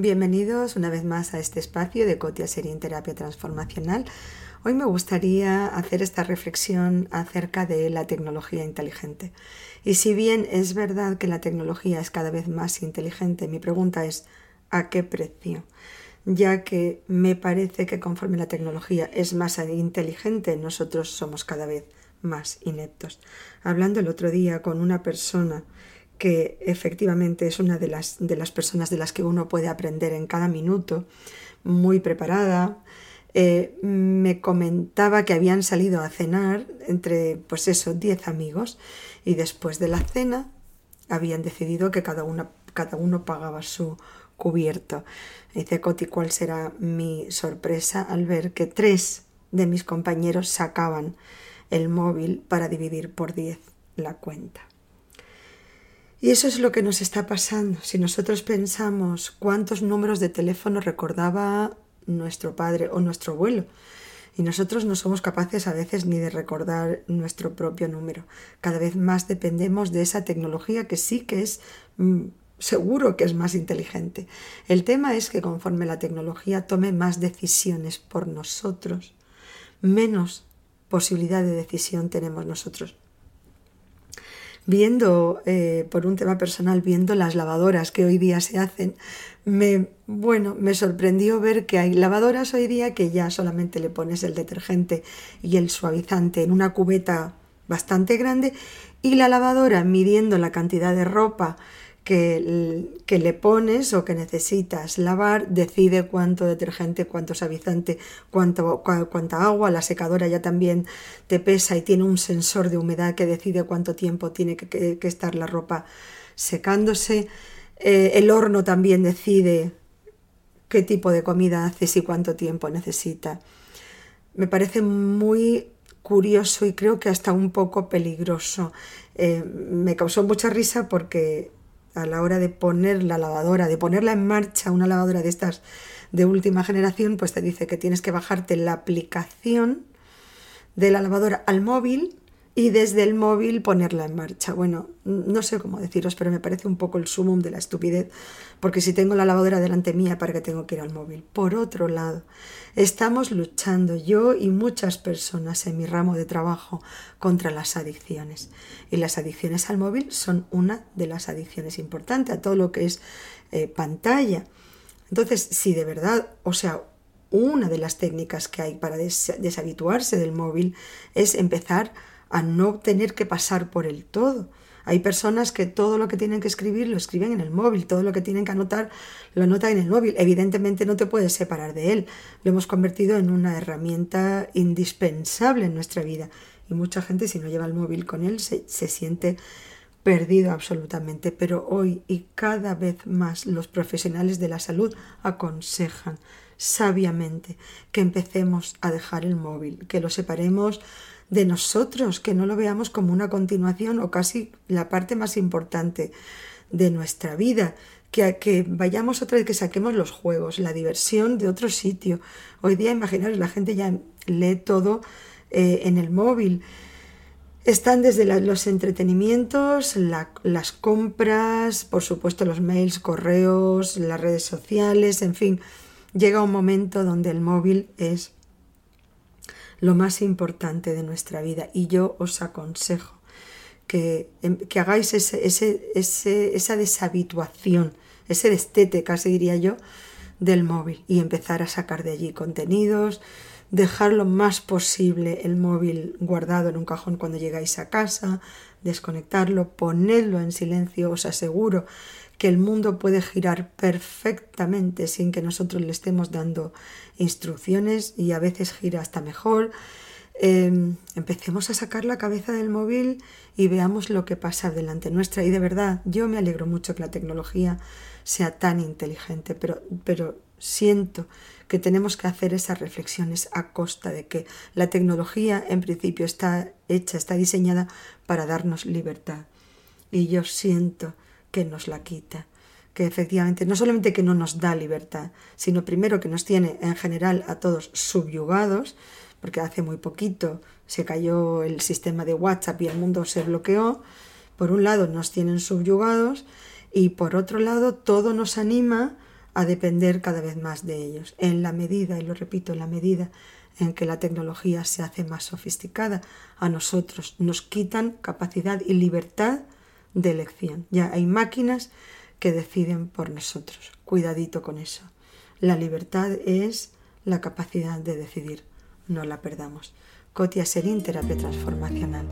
Bienvenidos una vez más a este espacio de Cotia Serín Terapia Transformacional. Hoy me gustaría hacer esta reflexión acerca de la tecnología inteligente. Y si bien es verdad que la tecnología es cada vez más inteligente, mi pregunta es ¿a qué precio? Ya que me parece que conforme la tecnología es más inteligente, nosotros somos cada vez más ineptos. Hablando el otro día con una persona que efectivamente es una de las, de las personas de las que uno puede aprender en cada minuto, muy preparada. Eh, me comentaba que habían salido a cenar entre, pues eso, 10 amigos y después de la cena habían decidido que cada, una, cada uno pagaba su cubierto. Dice Coti, ¿cuál será mi sorpresa al ver que tres de mis compañeros sacaban el móvil para dividir por 10 la cuenta? Y eso es lo que nos está pasando. Si nosotros pensamos cuántos números de teléfono recordaba nuestro padre o nuestro abuelo, y nosotros no somos capaces a veces ni de recordar nuestro propio número. Cada vez más dependemos de esa tecnología que sí que es mm, seguro que es más inteligente. El tema es que conforme la tecnología tome más decisiones por nosotros, menos posibilidad de decisión tenemos nosotros viendo, eh, por un tema personal, viendo las lavadoras que hoy día se hacen, me, bueno, me sorprendió ver que hay lavadoras hoy día que ya solamente le pones el detergente y el suavizante en una cubeta bastante grande y la lavadora midiendo la cantidad de ropa que, le pones o que necesitas lavar, decide cuánto detergente, cuánto suavizante, cuánto, cuánta agua. La secadora ya también te pesa y tiene un sensor de humedad que decide cuánto tiempo tiene que, estar la ropa secándose. Eh, el horno también decide qué tipo de comida haces y cuánto tiempo necesita. Me parece muy curioso y creo que hasta un poco peligroso. Eh, me causó mucha risa porque a la hora de poner la lavadora, de ponerla en marcha, una lavadora de estas de última generación, pues te dice que tienes que bajarte la aplicación de la lavadora al móvil y desde el móvil ponerla en marcha. Bueno, no sé cómo deciros, pero me parece un poco el sumum de la estupidez, porque si tengo la lavadora delante mía, ¿para qué tengo que ir al móvil? Por otro lado, estamos luchando yo y muchas personas en mi ramo de trabajo contra las adicciones. Y las adicciones al móvil son una de las adicciones importantes a todo lo que es eh, pantalla. Entonces, si de verdad, o sea, una de las técnicas que hay para deshabituarse del móvil es empezar a no tener que pasar por el todo. Hay personas que todo lo que tienen que escribir lo escriben en el móvil, todo lo que tienen que anotar lo anotan en el móvil. Evidentemente no te puedes separar de él. Lo hemos convertido en una herramienta indispensable en nuestra vida. Y mucha gente si no lleva el móvil con él se, se siente perdido absolutamente. Pero hoy y cada vez más los profesionales de la salud aconsejan sabiamente que empecemos a dejar el móvil, que lo separemos de nosotros, que no lo veamos como una continuación o casi la parte más importante de nuestra vida, que, que vayamos otra vez, que saquemos los juegos, la diversión de otro sitio. Hoy día, imaginaros, la gente ya lee todo eh, en el móvil. Están desde los entretenimientos, las compras, por supuesto los mails, correos, las redes sociales, en fin, llega un momento donde el móvil es lo más importante de nuestra vida. Y yo os aconsejo que, em, que hagáis ese, ese, ese, esa deshabituación, ese destete, casi diría yo, del móvil y empezar a sacar de allí contenidos, dejar lo más posible el móvil guardado en un cajón cuando llegáis a casa, desconectarlo, ponedlo en silencio, os aseguro que el mundo puede girar perfectamente sin que nosotros le estemos dando instrucciones y a veces gira hasta mejor. Em, empecemos a sacar la cabeza del móvil y veamos lo que pasa delante nuestra. Y de verdad, yo me alegro mucho que la tecnología sea tan inteligente, pero, pero siento que tenemos que hacer esas reflexiones a costa de que la tecnología en principio está hecha, está diseñada para darnos libertad. Y yo siento que nos la quita, que efectivamente no solamente que no nos da libertad, sino primero que nos tiene en general a todos subyugados, porque hace muy poquito se cayó el sistema de WhatsApp y el mundo se bloqueó, por un lado nos tienen subyugados y por otro lado todo nos anima a depender cada vez más de ellos, en la medida, y lo repito, en la medida en que la tecnología se hace más sofisticada, a nosotros nos quitan capacidad y libertad de elección. Ya hay máquinas que deciden por nosotros. Cuidadito con eso. La libertad es la capacidad de decidir. No la perdamos. Cotia Serín, terapia transformacional.